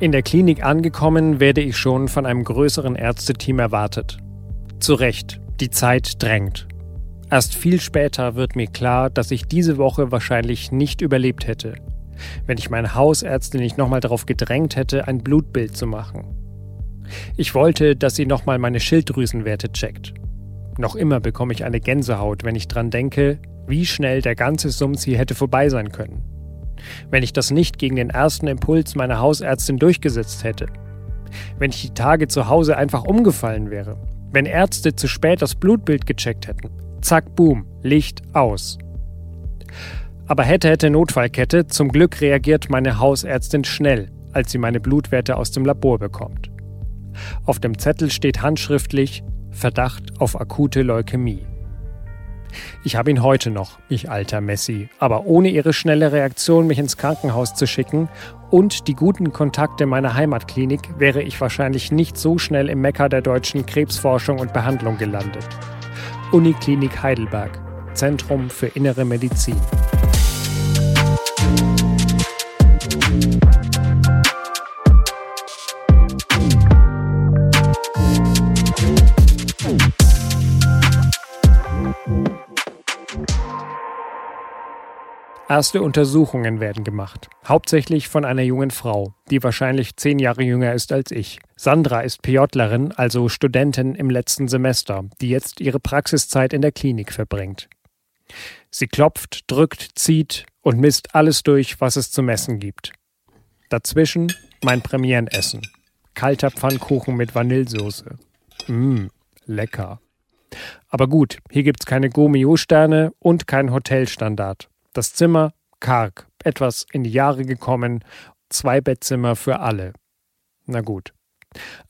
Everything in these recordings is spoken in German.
In der Klinik angekommen, werde ich schon von einem größeren Ärzteteam erwartet. Zu Recht, die Zeit drängt. Erst viel später wird mir klar, dass ich diese Woche wahrscheinlich nicht überlebt hätte, wenn ich meine Hausärztin nicht nochmal darauf gedrängt hätte, ein Blutbild zu machen. Ich wollte, dass sie nochmal meine Schilddrüsenwerte checkt. Noch immer bekomme ich eine Gänsehaut, wenn ich dran denke, wie schnell der ganze Sums hier hätte vorbei sein können wenn ich das nicht gegen den ersten Impuls meiner Hausärztin durchgesetzt hätte. Wenn ich die Tage zu Hause einfach umgefallen wäre. Wenn Ärzte zu spät das Blutbild gecheckt hätten. Zack, boom, Licht aus. Aber hätte, hätte Notfallkette, zum Glück reagiert meine Hausärztin schnell, als sie meine Blutwerte aus dem Labor bekommt. Auf dem Zettel steht handschriftlich Verdacht auf akute Leukämie. Ich habe ihn heute noch, ich alter Messi, aber ohne ihre schnelle Reaktion, mich ins Krankenhaus zu schicken und die guten Kontakte meiner Heimatklinik wäre ich wahrscheinlich nicht so schnell im Mekka der deutschen Krebsforschung und Behandlung gelandet. Uniklinik Heidelberg, Zentrum für innere Medizin. Erste Untersuchungen werden gemacht, hauptsächlich von einer jungen Frau, die wahrscheinlich zehn Jahre jünger ist als ich. Sandra ist PJlerin, also Studentin im letzten Semester, die jetzt ihre Praxiszeit in der Klinik verbringt. Sie klopft, drückt, zieht und misst alles durch, was es zu messen gibt. Dazwischen mein Premierenessen. Kalter Pfannkuchen mit Vanillesoße. Mmm, lecker. Aber gut, hier gibt's keine Gomio-Sterne und kein Hotelstandard. Das Zimmer karg, etwas in die Jahre gekommen, zwei Bettzimmer für alle. Na gut.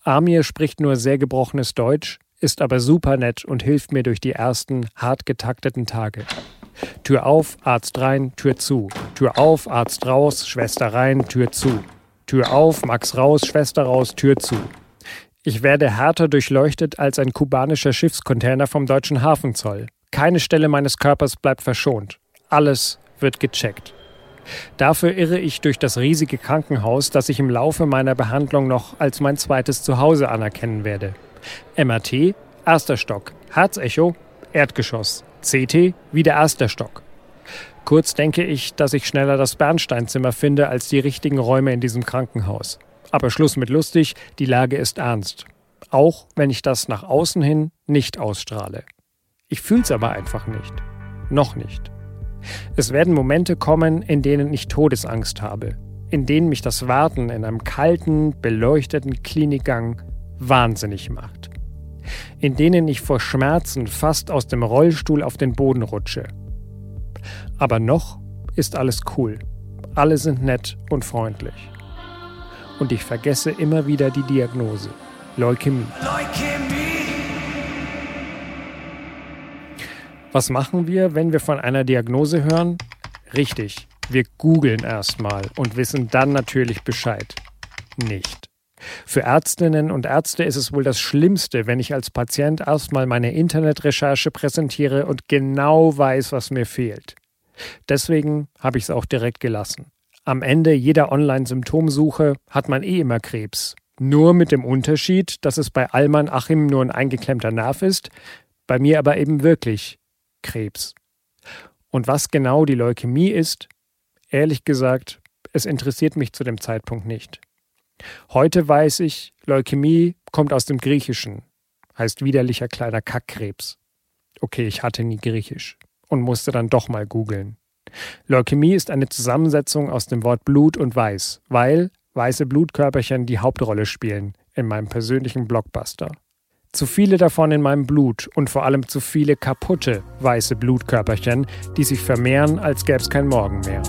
Amir spricht nur sehr gebrochenes Deutsch, ist aber super nett und hilft mir durch die ersten hart getakteten Tage. Tür auf, Arzt rein, Tür zu. Tür auf, Arzt raus, Schwester rein, Tür zu. Tür auf, Max raus, Schwester raus, Tür zu. Ich werde härter durchleuchtet als ein kubanischer Schiffscontainer vom deutschen Hafenzoll. Keine Stelle meines Körpers bleibt verschont. Alles wird gecheckt. Dafür irre ich durch das riesige Krankenhaus, das ich im Laufe meiner Behandlung noch als mein zweites Zuhause anerkennen werde. MRT, erster Stock. Herzecho, Erdgeschoss. CT, wieder erster Stock. Kurz denke ich, dass ich schneller das Bernsteinzimmer finde als die richtigen Räume in diesem Krankenhaus. Aber Schluss mit lustig, die Lage ist ernst. Auch wenn ich das nach außen hin nicht ausstrahle. Ich fühl's aber einfach nicht. Noch nicht. Es werden Momente kommen, in denen ich Todesangst habe, in denen mich das Warten in einem kalten, beleuchteten Klinikgang wahnsinnig macht, in denen ich vor Schmerzen fast aus dem Rollstuhl auf den Boden rutsche. Aber noch ist alles cool, alle sind nett und freundlich. Und ich vergesse immer wieder die Diagnose. Leukämie. Leukämie. Was machen wir, wenn wir von einer Diagnose hören? Richtig, wir googeln erstmal und wissen dann natürlich Bescheid. Nicht. Für Ärztinnen und Ärzte ist es wohl das Schlimmste, wenn ich als Patient erstmal meine Internetrecherche präsentiere und genau weiß, was mir fehlt. Deswegen habe ich es auch direkt gelassen. Am Ende jeder Online-Symptomsuche hat man eh immer Krebs. Nur mit dem Unterschied, dass es bei Alman Achim nur ein eingeklemmter Nerv ist, bei mir aber eben wirklich Krebs. Und was genau die Leukämie ist, ehrlich gesagt, es interessiert mich zu dem Zeitpunkt nicht. Heute weiß ich, Leukämie kommt aus dem Griechischen, heißt widerlicher kleiner Kackkrebs. Okay, ich hatte nie Griechisch und musste dann doch mal googeln. Leukämie ist eine Zusammensetzung aus dem Wort Blut und Weiß, weil weiße Blutkörperchen die Hauptrolle spielen in meinem persönlichen Blockbuster. Zu viele davon in meinem Blut und vor allem zu viele kaputte weiße Blutkörperchen, die sich vermehren, als gäbe es kein Morgen mehr.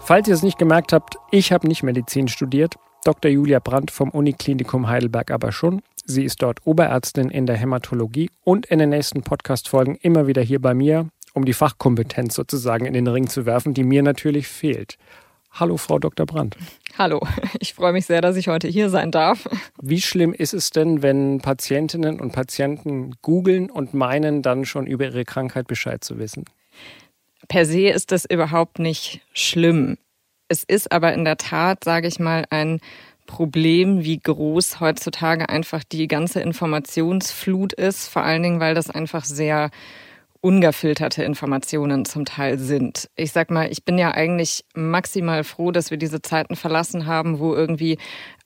Falls ihr es nicht gemerkt habt, ich habe nicht Medizin studiert, Dr. Julia Brandt vom Uniklinikum Heidelberg aber schon. Sie ist dort Oberärztin in der Hämatologie und in den nächsten Podcast-Folgen immer wieder hier bei mir, um die Fachkompetenz sozusagen in den Ring zu werfen, die mir natürlich fehlt. Hallo, Frau Dr. Brandt. Hallo, ich freue mich sehr, dass ich heute hier sein darf. Wie schlimm ist es denn, wenn Patientinnen und Patienten googeln und meinen, dann schon über ihre Krankheit Bescheid zu wissen? per se ist das überhaupt nicht schlimm. Es ist aber in der Tat, sage ich mal, ein Problem, wie groß heutzutage einfach die ganze Informationsflut ist, vor allen Dingen, weil das einfach sehr ungefilterte Informationen zum Teil sind. Ich sag mal, ich bin ja eigentlich maximal froh, dass wir diese Zeiten verlassen haben, wo irgendwie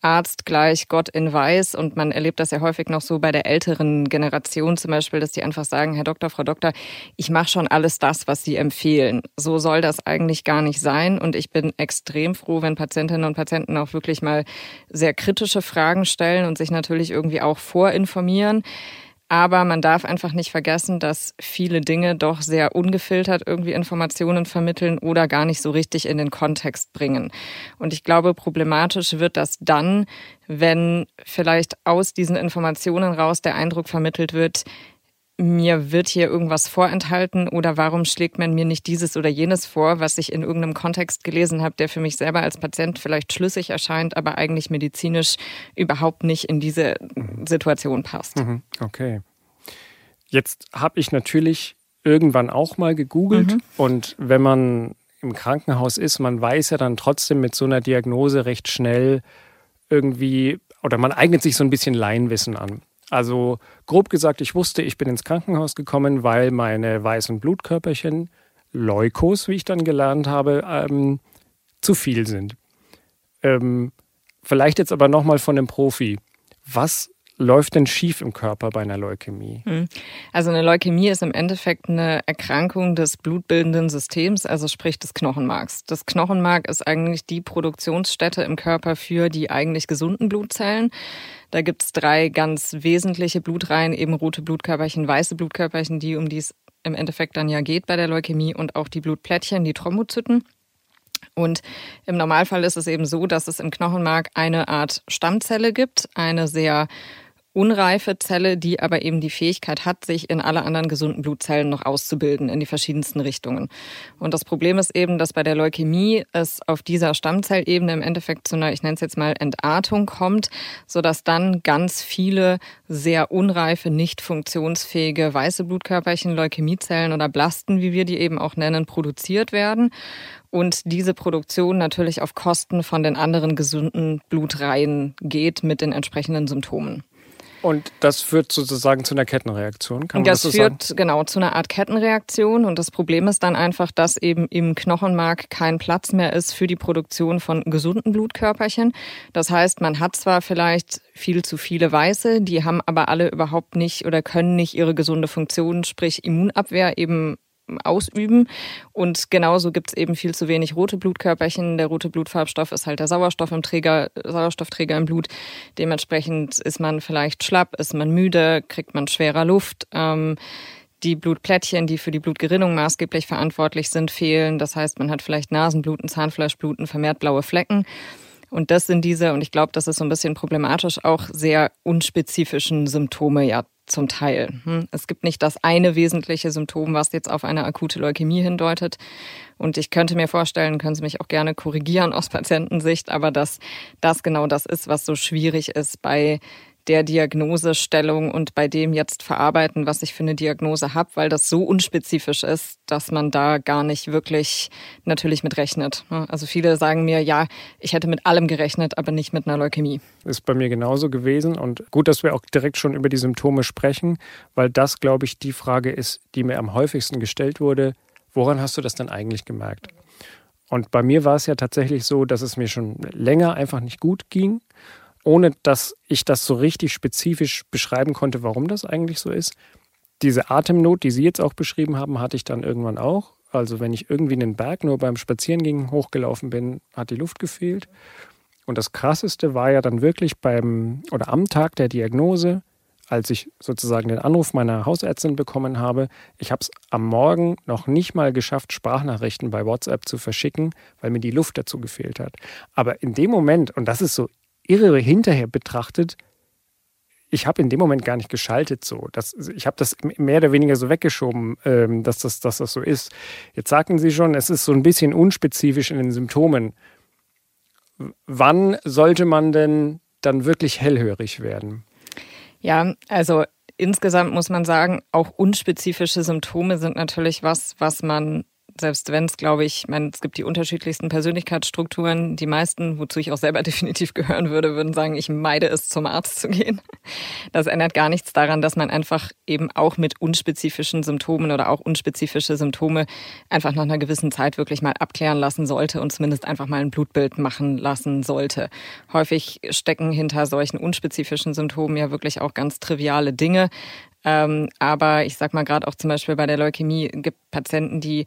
Arzt gleich Gott in Weiß und man erlebt das ja häufig noch so bei der älteren Generation zum Beispiel, dass die einfach sagen, Herr Doktor, Frau Doktor, ich mache schon alles das, was Sie empfehlen. So soll das eigentlich gar nicht sein und ich bin extrem froh, wenn Patientinnen und Patienten auch wirklich mal sehr kritische Fragen stellen und sich natürlich irgendwie auch vorinformieren. Aber man darf einfach nicht vergessen, dass viele Dinge doch sehr ungefiltert irgendwie Informationen vermitteln oder gar nicht so richtig in den Kontext bringen. Und ich glaube, problematisch wird das dann, wenn vielleicht aus diesen Informationen raus der Eindruck vermittelt wird, mir wird hier irgendwas vorenthalten oder warum schlägt man mir nicht dieses oder jenes vor, was ich in irgendeinem Kontext gelesen habe, der für mich selber als Patient vielleicht schlüssig erscheint, aber eigentlich medizinisch überhaupt nicht in diese Situation passt. Mhm. Okay. Jetzt habe ich natürlich irgendwann auch mal gegoogelt mhm. und wenn man im Krankenhaus ist, man weiß ja dann trotzdem mit so einer Diagnose recht schnell irgendwie oder man eignet sich so ein bisschen Laienwissen an. Also grob gesagt, ich wusste, ich bin ins Krankenhaus gekommen, weil meine weißen Blutkörperchen, Leukos, wie ich dann gelernt habe, ähm, zu viel sind. Ähm, vielleicht jetzt aber nochmal von einem Profi. Was läuft denn schief im Körper bei einer Leukämie? Hm. Also eine Leukämie ist im Endeffekt eine Erkrankung des blutbildenden Systems, also sprich des Knochenmarks. Das Knochenmark ist eigentlich die Produktionsstätte im Körper für die eigentlich gesunden Blutzellen. Da gibt es drei ganz wesentliche Blutreihen, eben rote Blutkörperchen, weiße Blutkörperchen, die um die es im Endeffekt dann ja geht bei der Leukämie und auch die Blutplättchen, die Thrombozyten. Und im Normalfall ist es eben so, dass es im Knochenmark eine Art Stammzelle gibt, eine sehr unreife Zelle, die aber eben die Fähigkeit hat, sich in alle anderen gesunden Blutzellen noch auszubilden in die verschiedensten Richtungen. Und das Problem ist eben, dass bei der Leukämie es auf dieser Stammzellebene im Endeffekt zu einer, ich nenne es jetzt mal Entartung kommt, sodass dann ganz viele sehr unreife, nicht funktionsfähige weiße Blutkörperchen, Leukämiezellen oder Blasten, wie wir die eben auch nennen, produziert werden und diese Produktion natürlich auf Kosten von den anderen gesunden Blutreihen geht mit den entsprechenden Symptomen. Und das führt sozusagen zu einer Kettenreaktion, kann man das, das so führt sagen? genau zu einer Art Kettenreaktion und das Problem ist dann einfach, dass eben im Knochenmark kein Platz mehr ist für die Produktion von gesunden Blutkörperchen. Das heißt, man hat zwar vielleicht viel zu viele Weiße, die haben aber alle überhaupt nicht oder können nicht ihre gesunde Funktion, sprich Immunabwehr eben ausüben. Und genauso gibt es eben viel zu wenig rote Blutkörperchen. Der rote Blutfarbstoff ist halt der Sauerstoff im Träger, Sauerstoffträger im Blut. Dementsprechend ist man vielleicht schlapp, ist man müde, kriegt man schwerer Luft. Ähm, die Blutplättchen, die für die Blutgerinnung maßgeblich verantwortlich sind, fehlen. Das heißt, man hat vielleicht Nasenbluten, Zahnfleischbluten, vermehrt blaue Flecken. Und das sind diese, und ich glaube, das ist so ein bisschen problematisch, auch sehr unspezifischen Symptome ja zum Teil. Hm? Es gibt nicht das eine wesentliche Symptom, was jetzt auf eine akute Leukämie hindeutet. Und ich könnte mir vorstellen, können Sie mich auch gerne korrigieren aus Patientensicht, aber dass das genau das ist, was so schwierig ist bei der Diagnosestellung und bei dem jetzt verarbeiten, was ich für eine Diagnose habe, weil das so unspezifisch ist, dass man da gar nicht wirklich natürlich mit rechnet. Also viele sagen mir, ja, ich hätte mit allem gerechnet, aber nicht mit einer Leukämie. Ist bei mir genauso gewesen und gut, dass wir auch direkt schon über die Symptome sprechen, weil das, glaube ich, die Frage ist, die mir am häufigsten gestellt wurde. Woran hast du das denn eigentlich gemerkt? Und bei mir war es ja tatsächlich so, dass es mir schon länger einfach nicht gut ging ohne dass ich das so richtig spezifisch beschreiben konnte, warum das eigentlich so ist. Diese Atemnot, die Sie jetzt auch beschrieben haben, hatte ich dann irgendwann auch. Also wenn ich irgendwie in den Berg nur beim Spazierengehen hochgelaufen bin, hat die Luft gefehlt. Und das Krasseste war ja dann wirklich beim oder am Tag der Diagnose, als ich sozusagen den Anruf meiner Hausärztin bekommen habe. Ich habe es am Morgen noch nicht mal geschafft, Sprachnachrichten bei WhatsApp zu verschicken, weil mir die Luft dazu gefehlt hat. Aber in dem Moment, und das ist so irre hinterher betrachtet, ich habe in dem Moment gar nicht geschaltet so. Das, ich habe das mehr oder weniger so weggeschoben, ähm, dass, das, dass das so ist. Jetzt sagten Sie schon, es ist so ein bisschen unspezifisch in den Symptomen. Wann sollte man denn dann wirklich hellhörig werden? Ja, also insgesamt muss man sagen, auch unspezifische Symptome sind natürlich was, was man selbst wenn es, glaube ich, ich meine, es gibt die unterschiedlichsten Persönlichkeitsstrukturen. Die meisten, wozu ich auch selber definitiv gehören würde, würden sagen, ich meide es, zum Arzt zu gehen. Das ändert gar nichts daran, dass man einfach eben auch mit unspezifischen Symptomen oder auch unspezifische Symptome einfach nach einer gewissen Zeit wirklich mal abklären lassen sollte und zumindest einfach mal ein Blutbild machen lassen sollte. Häufig stecken hinter solchen unspezifischen Symptomen ja wirklich auch ganz triviale Dinge. Ähm, aber ich sag mal gerade auch zum Beispiel bei der Leukämie gibt Patienten, die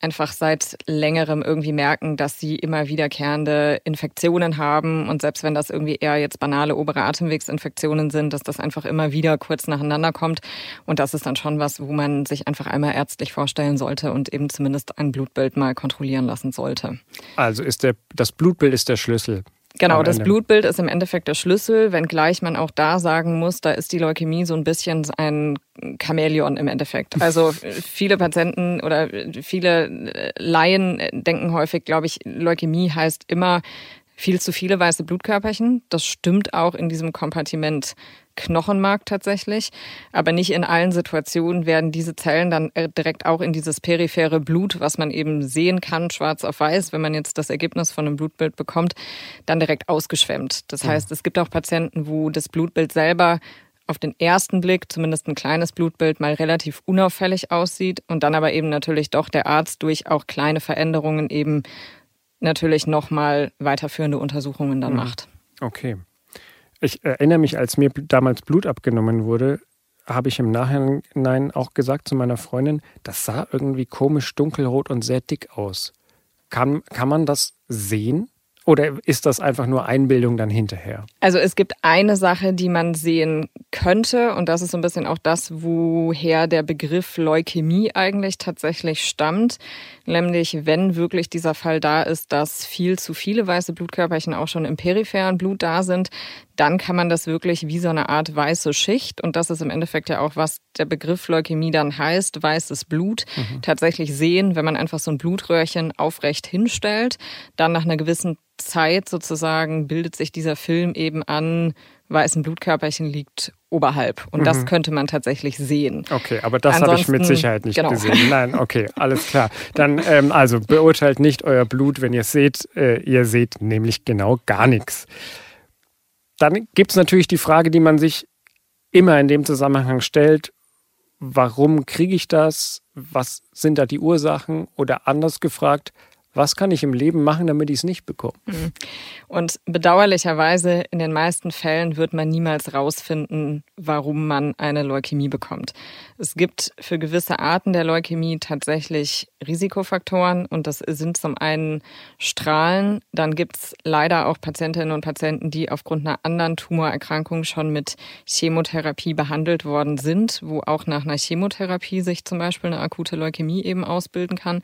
einfach seit längerem irgendwie merken, dass sie immer wiederkehrende Infektionen haben und selbst wenn das irgendwie eher jetzt banale obere Atemwegsinfektionen sind, dass das einfach immer wieder kurz nacheinander kommt und das ist dann schon was, wo man sich einfach einmal ärztlich vorstellen sollte und eben zumindest ein Blutbild mal kontrollieren lassen sollte. Also ist der das Blutbild ist der Schlüssel. Genau, das Blutbild ist im Endeffekt der Schlüssel, wenngleich man auch da sagen muss, da ist die Leukämie so ein bisschen ein Chamäleon im Endeffekt. Also viele Patienten oder viele Laien denken häufig, glaube ich, Leukämie heißt immer viel zu viele weiße Blutkörperchen. Das stimmt auch in diesem Kompartiment Knochenmark tatsächlich. Aber nicht in allen Situationen werden diese Zellen dann äh, direkt auch in dieses periphere Blut, was man eben sehen kann, schwarz auf weiß, wenn man jetzt das Ergebnis von einem Blutbild bekommt, dann direkt ausgeschwemmt. Das heißt, es gibt auch Patienten, wo das Blutbild selber auf den ersten Blick zumindest ein kleines Blutbild mal relativ unauffällig aussieht und dann aber eben natürlich doch der Arzt durch auch kleine Veränderungen eben natürlich nochmal weiterführende Untersuchungen dann mhm. macht. Okay. Ich erinnere mich, als mir damals Blut abgenommen wurde, habe ich im Nachhinein auch gesagt zu meiner Freundin, das sah irgendwie komisch dunkelrot und sehr dick aus. Kann, kann man das sehen? Oder ist das einfach nur Einbildung dann hinterher? Also es gibt eine Sache, die man sehen könnte und das ist so ein bisschen auch das, woher der Begriff Leukämie eigentlich tatsächlich stammt. Nämlich, wenn wirklich dieser Fall da ist, dass viel zu viele weiße Blutkörperchen auch schon im peripheren Blut da sind, dann kann man das wirklich wie so eine Art weiße Schicht, und das ist im Endeffekt ja auch, was der Begriff Leukämie dann heißt, weißes Blut, mhm. tatsächlich sehen, wenn man einfach so ein Blutröhrchen aufrecht hinstellt, dann nach einer gewissen Zeit sozusagen bildet sich dieser Film eben an, weißen Blutkörperchen liegt oberhalb. Und mhm. das könnte man tatsächlich sehen. Okay, aber das habe ich mit Sicherheit nicht genau. gesehen. Nein, okay, alles klar. Dann ähm, also beurteilt nicht euer Blut, wenn ihr es seht. Äh, ihr seht nämlich genau gar nichts. Dann gibt es natürlich die Frage, die man sich immer in dem Zusammenhang stellt. Warum kriege ich das? Was sind da die Ursachen? Oder anders gefragt, was kann ich im Leben machen, damit ich es nicht bekomme? Mhm. Und bedauerlicherweise in den meisten Fällen wird man niemals rausfinden, warum man eine Leukämie bekommt. Es gibt für gewisse Arten der Leukämie tatsächlich Risikofaktoren und das sind zum einen Strahlen. Dann gibt es leider auch Patientinnen und Patienten, die aufgrund einer anderen Tumorerkrankung schon mit Chemotherapie behandelt worden sind, wo auch nach einer Chemotherapie sich zum Beispiel eine akute Leukämie eben ausbilden kann.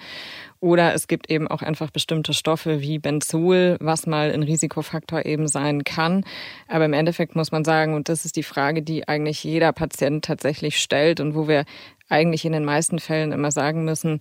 Oder es gibt eben auch einfach bestimmte Stoffe wie Benzol, was mal ein Risikofaktor eben sein kann. Aber im Endeffekt muss man sagen, und das ist die Frage, die eigentlich jeder Patient tatsächlich stellt und wo wir eigentlich in den meisten Fällen immer sagen müssen,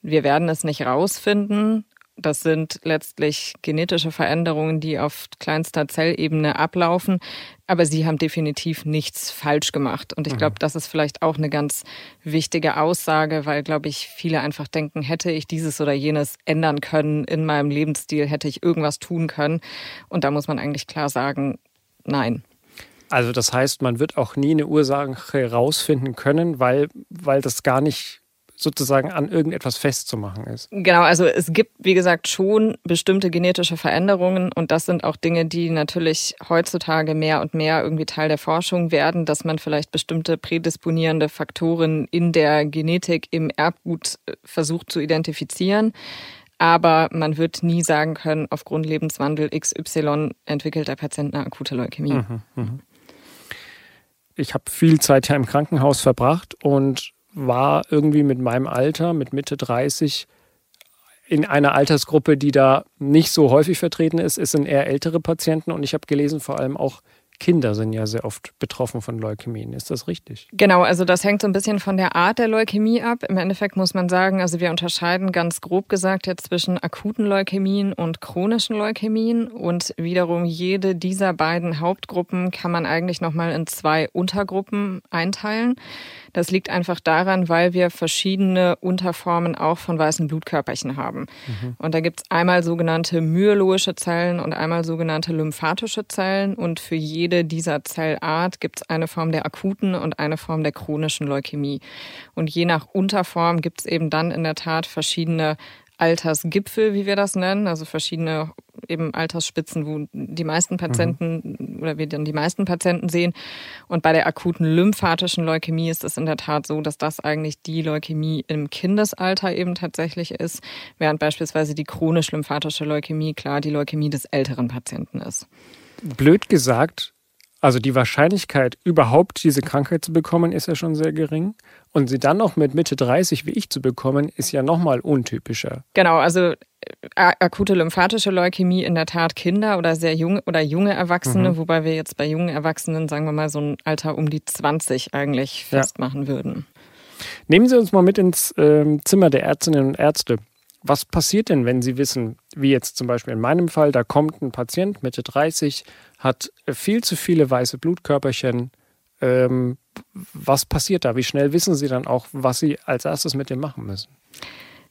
wir werden es nicht rausfinden, das sind letztlich genetische Veränderungen, die auf kleinster Zellebene ablaufen. Aber sie haben definitiv nichts falsch gemacht. Und ich mhm. glaube, das ist vielleicht auch eine ganz wichtige Aussage, weil, glaube ich, viele einfach denken, hätte ich dieses oder jenes ändern können in meinem Lebensstil, hätte ich irgendwas tun können. Und da muss man eigentlich klar sagen, nein. Also das heißt, man wird auch nie eine Ursache herausfinden können, weil, weil das gar nicht sozusagen an irgendetwas festzumachen ist. Genau, also es gibt, wie gesagt, schon bestimmte genetische Veränderungen und das sind auch Dinge, die natürlich heutzutage mehr und mehr irgendwie Teil der Forschung werden, dass man vielleicht bestimmte prädisponierende Faktoren in der Genetik im Erbgut äh, versucht zu identifizieren. Aber man wird nie sagen können, aufgrund Lebenswandel XY entwickelt der Patient eine akute Leukämie. Mhm, mh. Ich habe viel Zeit ja im Krankenhaus verbracht und war irgendwie mit meinem Alter, mit Mitte 30, in einer Altersgruppe, die da nicht so häufig vertreten ist. Es sind eher ältere Patienten und ich habe gelesen, vor allem auch Kinder sind ja sehr oft betroffen von Leukämien. Ist das richtig? Genau, also das hängt so ein bisschen von der Art der Leukämie ab. Im Endeffekt muss man sagen, also wir unterscheiden ganz grob gesagt jetzt zwischen akuten Leukämien und chronischen Leukämien und wiederum jede dieser beiden Hauptgruppen kann man eigentlich nochmal in zwei Untergruppen einteilen. Das liegt einfach daran, weil wir verschiedene Unterformen auch von weißen Blutkörperchen haben. Mhm. Und da gibt es einmal sogenannte myeloische Zellen und einmal sogenannte lymphatische Zellen. Und für jede dieser Zellart gibt es eine Form der akuten und eine Form der chronischen Leukämie. Und je nach Unterform gibt es eben dann in der Tat verschiedene Altersgipfel, wie wir das nennen, also verschiedene eben Altersspitzen, wo die meisten Patienten mhm. oder wir dann die meisten Patienten sehen. Und bei der akuten lymphatischen Leukämie ist es in der Tat so, dass das eigentlich die Leukämie im Kindesalter eben tatsächlich ist, während beispielsweise die chronisch lymphatische Leukämie klar die Leukämie des älteren Patienten ist. Blöd gesagt, also die Wahrscheinlichkeit, überhaupt diese Krankheit zu bekommen, ist ja schon sehr gering. Und sie dann noch mit Mitte 30 wie ich zu bekommen, ist ja nochmal untypischer. Genau, also äh, akute lymphatische Leukämie in der Tat Kinder oder sehr junge oder junge Erwachsene, mhm. wobei wir jetzt bei jungen Erwachsenen, sagen wir mal, so ein Alter um die 20 eigentlich festmachen ja. würden. Nehmen Sie uns mal mit ins äh, Zimmer der Ärztinnen und Ärzte. Was passiert denn, wenn Sie wissen, wie jetzt zum Beispiel in meinem Fall, da kommt ein Patient Mitte 30, hat viel zu viele weiße Blutkörperchen. Ähm, was passiert da? Wie schnell wissen Sie dann auch, was Sie als erstes mit dem machen müssen?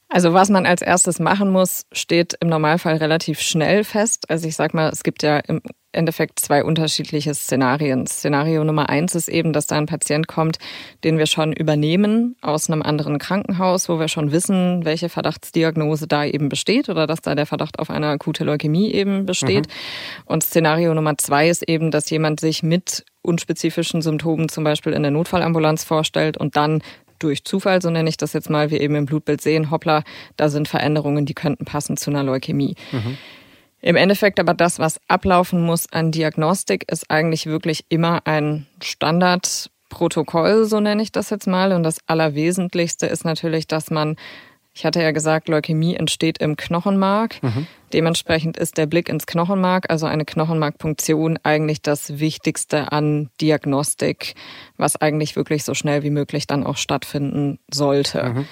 Also was man als erstes machen muss, steht im Normalfall relativ schnell fest. Also ich sag mal, es gibt ja im Endeffekt zwei unterschiedliche Szenarien. Szenario Nummer eins ist eben, dass da ein Patient kommt, den wir schon übernehmen aus einem anderen Krankenhaus, wo wir schon wissen, welche Verdachtsdiagnose da eben besteht oder dass da der Verdacht auf eine akute Leukämie eben besteht. Mhm. Und Szenario Nummer zwei ist eben, dass jemand sich mit unspezifischen Symptomen zum Beispiel in der Notfallambulanz vorstellt und dann durch Zufall, so nenne ich das jetzt mal, wir eben im Blutbild sehen, hoppla, da sind Veränderungen, die könnten passen zu einer Leukämie. Mhm. Im Endeffekt aber das, was ablaufen muss an Diagnostik, ist eigentlich wirklich immer ein Standardprotokoll, so nenne ich das jetzt mal. Und das Allerwesentlichste ist natürlich, dass man ich hatte ja gesagt, Leukämie entsteht im Knochenmark. Mhm. Dementsprechend ist der Blick ins Knochenmark, also eine Knochenmarkpunktion, eigentlich das Wichtigste an Diagnostik, was eigentlich wirklich so schnell wie möglich dann auch stattfinden sollte. Mhm.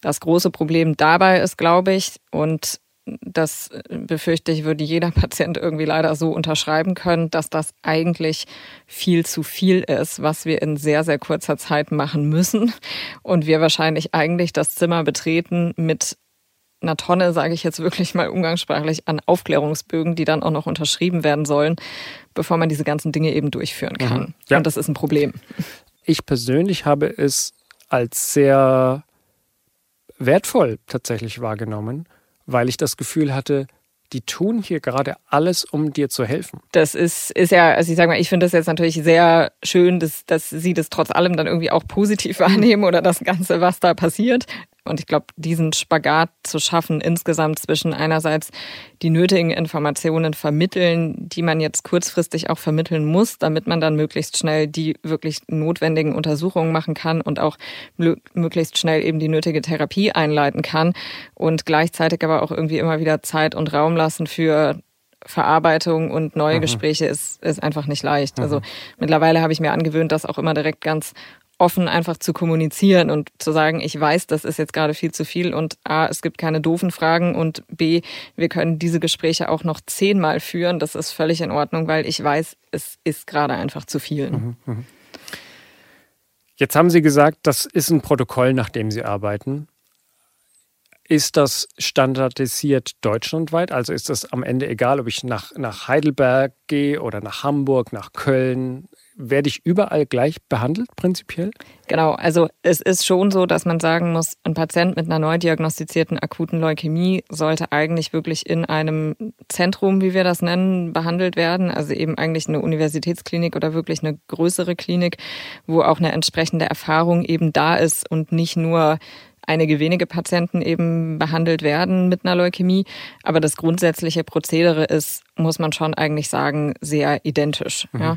Das große Problem dabei ist, glaube ich, und das äh, befürchte ich, würde jeder Patient irgendwie leider so unterschreiben können, dass das eigentlich viel zu viel ist, was wir in sehr, sehr kurzer Zeit machen müssen. Und wir wahrscheinlich eigentlich das Zimmer betreten mit einer Tonne, sage ich jetzt wirklich mal umgangssprachlich, an Aufklärungsbögen, die dann auch noch unterschrieben werden sollen, bevor man diese ganzen Dinge eben durchführen mhm. kann. Mhm. Ja. Und das ist ein Problem. Ich persönlich habe es als sehr wertvoll tatsächlich wahrgenommen weil ich das Gefühl hatte, die tun hier gerade alles, um dir zu helfen. Das ist, ist ja, also ich sage mal, ich finde das jetzt natürlich sehr schön, dass, dass sie das trotz allem dann irgendwie auch positiv wahrnehmen oder das Ganze, was da passiert. Und ich glaube, diesen Spagat zu schaffen, insgesamt zwischen einerseits die nötigen Informationen vermitteln, die man jetzt kurzfristig auch vermitteln muss, damit man dann möglichst schnell die wirklich notwendigen Untersuchungen machen kann und auch möglichst schnell eben die nötige Therapie einleiten kann und gleichzeitig aber auch irgendwie immer wieder Zeit und Raum lassen für Verarbeitung und neue mhm. Gespräche ist, ist einfach nicht leicht. Mhm. Also mittlerweile habe ich mir angewöhnt, das auch immer direkt ganz offen einfach zu kommunizieren und zu sagen, ich weiß, das ist jetzt gerade viel zu viel und A, es gibt keine doofen Fragen und B, wir können diese Gespräche auch noch zehnmal führen. Das ist völlig in Ordnung, weil ich weiß, es ist gerade einfach zu viel. Mhm, mhm. Jetzt haben Sie gesagt, das ist ein Protokoll, nach dem Sie arbeiten. Ist das standardisiert deutschlandweit? Also ist das am Ende egal, ob ich nach, nach Heidelberg gehe oder nach Hamburg, nach Köln? Werde ich überall gleich behandelt, prinzipiell? Genau, also es ist schon so, dass man sagen muss, ein Patient mit einer neu diagnostizierten akuten Leukämie sollte eigentlich wirklich in einem Zentrum, wie wir das nennen, behandelt werden. Also eben eigentlich eine Universitätsklinik oder wirklich eine größere Klinik, wo auch eine entsprechende Erfahrung eben da ist und nicht nur einige wenige Patienten eben behandelt werden mit einer Leukämie. Aber das grundsätzliche Prozedere ist, muss man schon eigentlich sagen, sehr identisch. Mhm. Ja.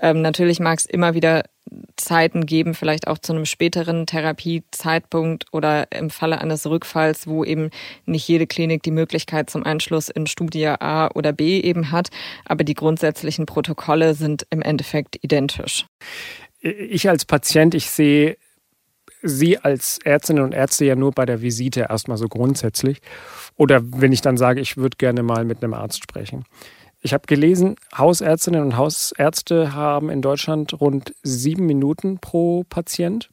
Ähm, natürlich mag es immer wieder Zeiten geben, vielleicht auch zu einem späteren Therapiezeitpunkt oder im Falle eines Rückfalls, wo eben nicht jede Klinik die Möglichkeit zum Anschluss in Studie A oder B eben hat. Aber die grundsätzlichen Protokolle sind im Endeffekt identisch. Ich als Patient, ich sehe Sie als Ärztinnen und Ärzte ja nur bei der Visite erstmal so grundsätzlich. Oder wenn ich dann sage, ich würde gerne mal mit einem Arzt sprechen. Ich habe gelesen, Hausärztinnen und Hausärzte haben in Deutschland rund sieben Minuten pro Patient.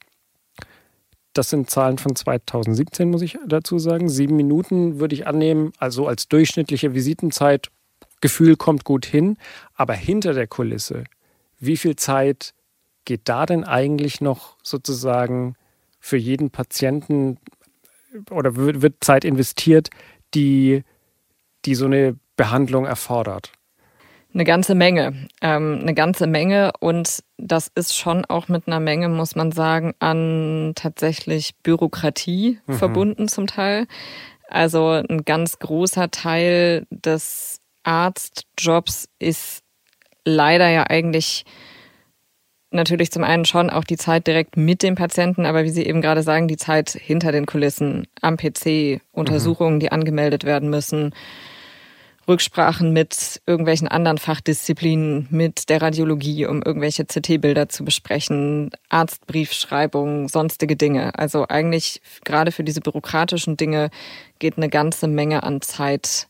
das sind Zahlen von 2017, muss ich dazu sagen. Sieben Minuten würde ich annehmen, also als durchschnittliche Visitenzeit. Gefühl kommt gut hin. Aber hinter der Kulisse, wie viel Zeit geht da denn eigentlich noch sozusagen für jeden Patienten oder wird Zeit investiert, die, die so eine Behandlung erfordert? Eine ganze Menge. Ähm, eine ganze Menge. Und das ist schon auch mit einer Menge, muss man sagen, an tatsächlich Bürokratie mhm. verbunden zum Teil. Also ein ganz großer Teil des Arztjobs ist leider ja eigentlich natürlich zum einen schon auch die Zeit direkt mit dem Patienten, aber wie Sie eben gerade sagen, die Zeit hinter den Kulissen, am PC, Untersuchungen, mhm. die angemeldet werden müssen, Rücksprachen mit irgendwelchen anderen Fachdisziplinen, mit der Radiologie, um irgendwelche CT-Bilder zu besprechen, Arztbriefschreibung, sonstige Dinge. Also eigentlich gerade für diese bürokratischen Dinge geht eine ganze Menge an Zeit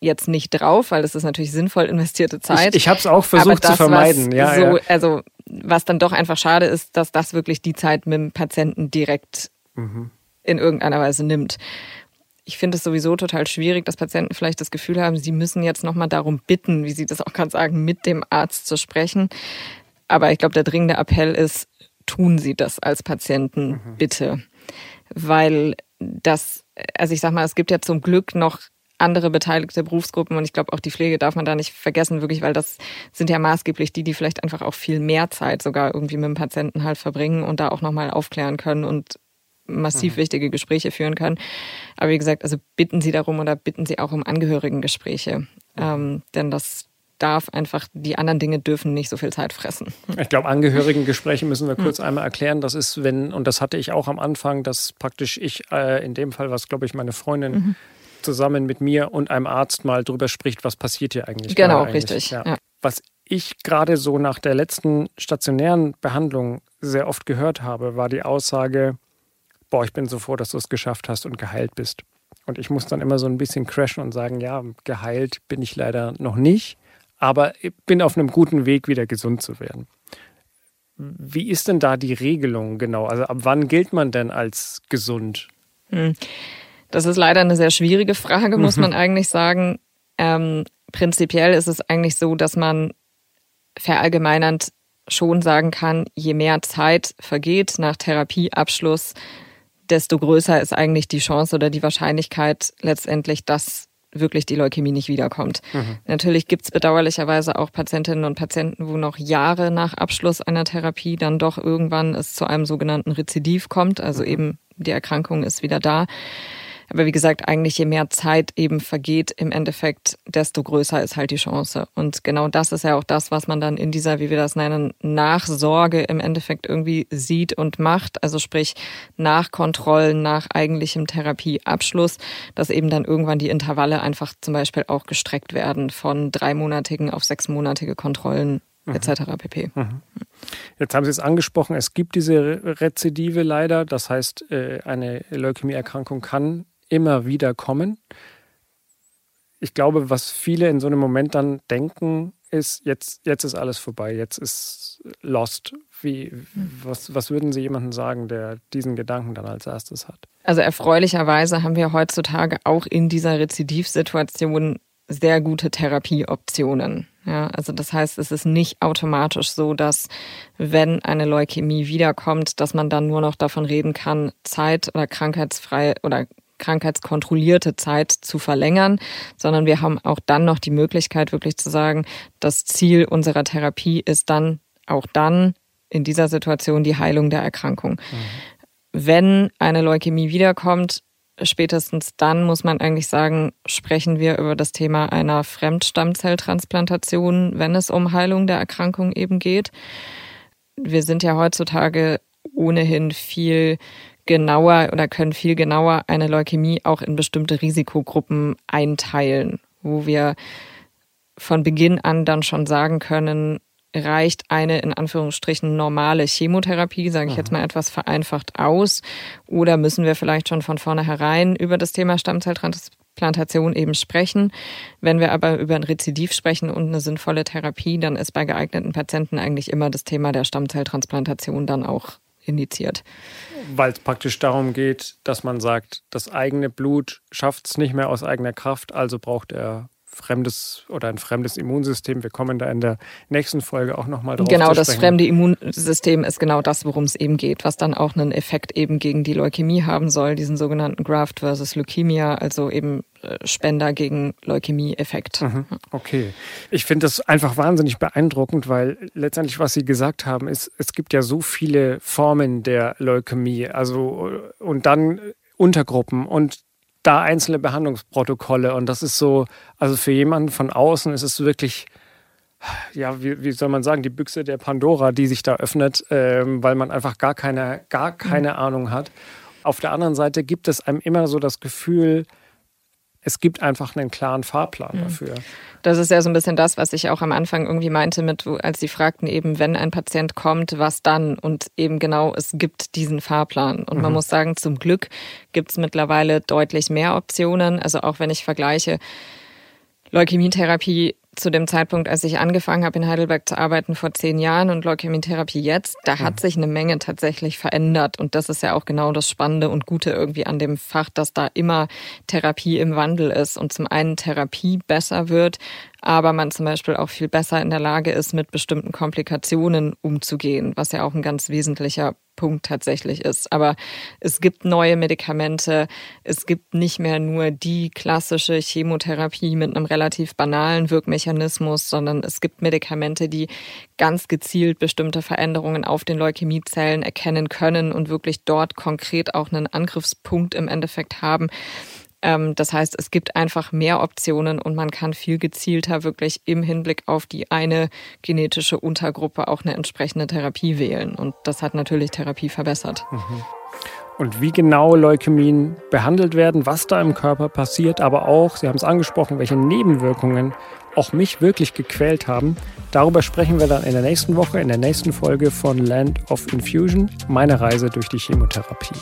jetzt nicht drauf, weil es ist natürlich sinnvoll investierte Zeit. Ich, ich habe es auch versucht das, zu vermeiden. Ja, so, ja. Also was dann doch einfach schade ist, dass das wirklich die Zeit mit dem Patienten direkt mhm. in irgendeiner Weise nimmt. Ich finde es sowieso total schwierig, dass Patienten vielleicht das Gefühl haben, sie müssen jetzt nochmal darum bitten, wie sie das auch gerade sagen, mit dem Arzt zu sprechen. Aber ich glaube, der dringende Appell ist, tun Sie das als Patienten mhm. bitte. Weil das, also ich sag mal, es gibt ja zum Glück noch andere beteiligte Berufsgruppen und ich glaube auch die Pflege darf man da nicht vergessen, wirklich, weil das sind ja maßgeblich die, die vielleicht einfach auch viel mehr Zeit sogar irgendwie mit dem Patienten halt verbringen und da auch nochmal aufklären können und massiv mhm. wichtige Gespräche führen können. Aber wie gesagt, also bitten Sie darum oder bitten Sie auch um Angehörigengespräche, mhm. ähm, denn das darf einfach, die anderen Dinge dürfen nicht so viel Zeit fressen. Ich glaube, Angehörigengespräche müssen wir kurz mhm. einmal erklären. Das ist, wenn, und das hatte ich auch am Anfang, dass praktisch ich, äh, in dem Fall was, glaube ich, meine Freundin mhm zusammen mit mir und einem Arzt mal drüber spricht, was passiert hier eigentlich. Genau, eigentlich. richtig. Ja. Ja. Was ich gerade so nach der letzten stationären Behandlung sehr oft gehört habe, war die Aussage, boah, ich bin so froh, dass du es geschafft hast und geheilt bist. Und ich muss dann immer so ein bisschen crashen und sagen, ja, geheilt bin ich leider noch nicht, aber ich bin auf einem guten Weg, wieder gesund zu werden. Wie ist denn da die Regelung genau? Also ab wann gilt man denn als gesund? Hm. Das ist leider eine sehr schwierige Frage, muss mhm. man eigentlich sagen. Ähm, prinzipiell ist es eigentlich so, dass man verallgemeinernd schon sagen kann, je mehr Zeit vergeht nach Therapieabschluss, desto größer ist eigentlich die Chance oder die Wahrscheinlichkeit letztendlich, dass wirklich die Leukämie nicht wiederkommt. Mhm. Natürlich gibt es bedauerlicherweise auch Patientinnen und Patienten, wo noch Jahre nach Abschluss einer Therapie dann doch irgendwann es zu einem sogenannten Rezidiv kommt, also mhm. eben die Erkrankung ist wieder da. Aber wie gesagt, eigentlich je mehr Zeit eben vergeht im Endeffekt, desto größer ist halt die Chance. Und genau das ist ja auch das, was man dann in dieser, wie wir das nennen, Nachsorge im Endeffekt irgendwie sieht und macht. Also sprich nach Kontrollen, nach eigentlichem Therapieabschluss, dass eben dann irgendwann die Intervalle einfach zum Beispiel auch gestreckt werden von dreimonatigen auf sechsmonatige Kontrollen mhm. etc. pp. Mhm. Jetzt haben Sie es angesprochen, es gibt diese Rezidive leider. Das heißt, äh, eine Leukämieerkrankung kann immer wieder kommen. Ich glaube, was viele in so einem Moment dann denken, ist, jetzt, jetzt ist alles vorbei, jetzt ist lost. Wie, was, was würden Sie jemandem sagen, der diesen Gedanken dann als erstes hat? Also erfreulicherweise haben wir heutzutage auch in dieser Rezidivsituation sehr gute Therapieoptionen. Ja, also das heißt, es ist nicht automatisch so, dass wenn eine Leukämie wiederkommt, dass man dann nur noch davon reden kann, zeit- oder krankheitsfrei oder krankheitskontrollierte Zeit zu verlängern, sondern wir haben auch dann noch die Möglichkeit, wirklich zu sagen, das Ziel unserer Therapie ist dann auch dann in dieser Situation die Heilung der Erkrankung. Mhm. Wenn eine Leukämie wiederkommt, spätestens dann muss man eigentlich sagen, sprechen wir über das Thema einer Fremdstammzelltransplantation, wenn es um Heilung der Erkrankung eben geht. Wir sind ja heutzutage ohnehin viel genauer oder können viel genauer eine Leukämie auch in bestimmte Risikogruppen einteilen, wo wir von Beginn an dann schon sagen können, reicht eine in Anführungsstrichen normale Chemotherapie, sage ich jetzt mhm. mal etwas vereinfacht aus, oder müssen wir vielleicht schon von vornherein über das Thema Stammzelltransplantation eben sprechen. Wenn wir aber über ein Rezidiv sprechen und eine sinnvolle Therapie, dann ist bei geeigneten Patienten eigentlich immer das Thema der Stammzelltransplantation dann auch indiziert. Weil es praktisch darum geht, dass man sagt, das eigene Blut schafft es nicht mehr aus eigener Kraft, also braucht er fremdes oder ein fremdes Immunsystem. Wir kommen da in der nächsten Folge auch nochmal drauf. Genau, das fremde Immunsystem ist genau das, worum es eben geht, was dann auch einen Effekt eben gegen die Leukämie haben soll, diesen sogenannten Graft versus Leukemia, also eben äh, Spender gegen Leukämie-Effekt. Mhm, okay. Ich finde das einfach wahnsinnig beeindruckend, weil letztendlich, was Sie gesagt haben, ist, es gibt ja so viele Formen der Leukämie, also und dann Untergruppen und da einzelne Behandlungsprotokolle. Und das ist so, also für jemanden von außen ist es wirklich, ja, wie, wie soll man sagen, die Büchse der Pandora, die sich da öffnet, ähm, weil man einfach gar keine, gar keine mhm. Ahnung hat. Auf der anderen Seite gibt es einem immer so das Gefühl, es gibt einfach einen klaren Fahrplan mhm. dafür. Das ist ja so ein bisschen das, was ich auch am Anfang irgendwie meinte, mit, als Sie fragten eben, wenn ein Patient kommt, was dann? Und eben genau, es gibt diesen Fahrplan. Und mhm. man muss sagen, zum Glück gibt es mittlerweile deutlich mehr Optionen. Also auch wenn ich vergleiche, Leukämietherapie zu dem Zeitpunkt, als ich angefangen habe in Heidelberg zu arbeiten vor zehn Jahren und Leukämietherapie jetzt, da hat mhm. sich eine Menge tatsächlich verändert. Und das ist ja auch genau das Spannende und Gute irgendwie an dem Fach, dass da immer Therapie im Wandel ist und zum einen Therapie besser wird, aber man zum Beispiel auch viel besser in der Lage ist, mit bestimmten Komplikationen umzugehen, was ja auch ein ganz wesentlicher Punkt tatsächlich ist. Aber es gibt neue Medikamente. Es gibt nicht mehr nur die klassische Chemotherapie mit einem relativ banalen Wirkmechanismus, sondern es gibt Medikamente, die ganz gezielt bestimmte Veränderungen auf den Leukämiezellen erkennen können und wirklich dort konkret auch einen Angriffspunkt im Endeffekt haben. Ähm, das heißt, es gibt einfach mehr Optionen und man kann viel gezielter wirklich im Hinblick auf die eine genetische Untergruppe auch eine entsprechende Therapie wählen. Und das hat natürlich Therapie verbessert. Mhm. Und wie genau Leukämien behandelt werden, was da im Körper passiert, aber auch, Sie haben es angesprochen, welche Nebenwirkungen auch mich wirklich gequält haben. Darüber sprechen wir dann in der nächsten Woche, in der nächsten Folge von Land of Infusion, meine Reise durch die Chemotherapie.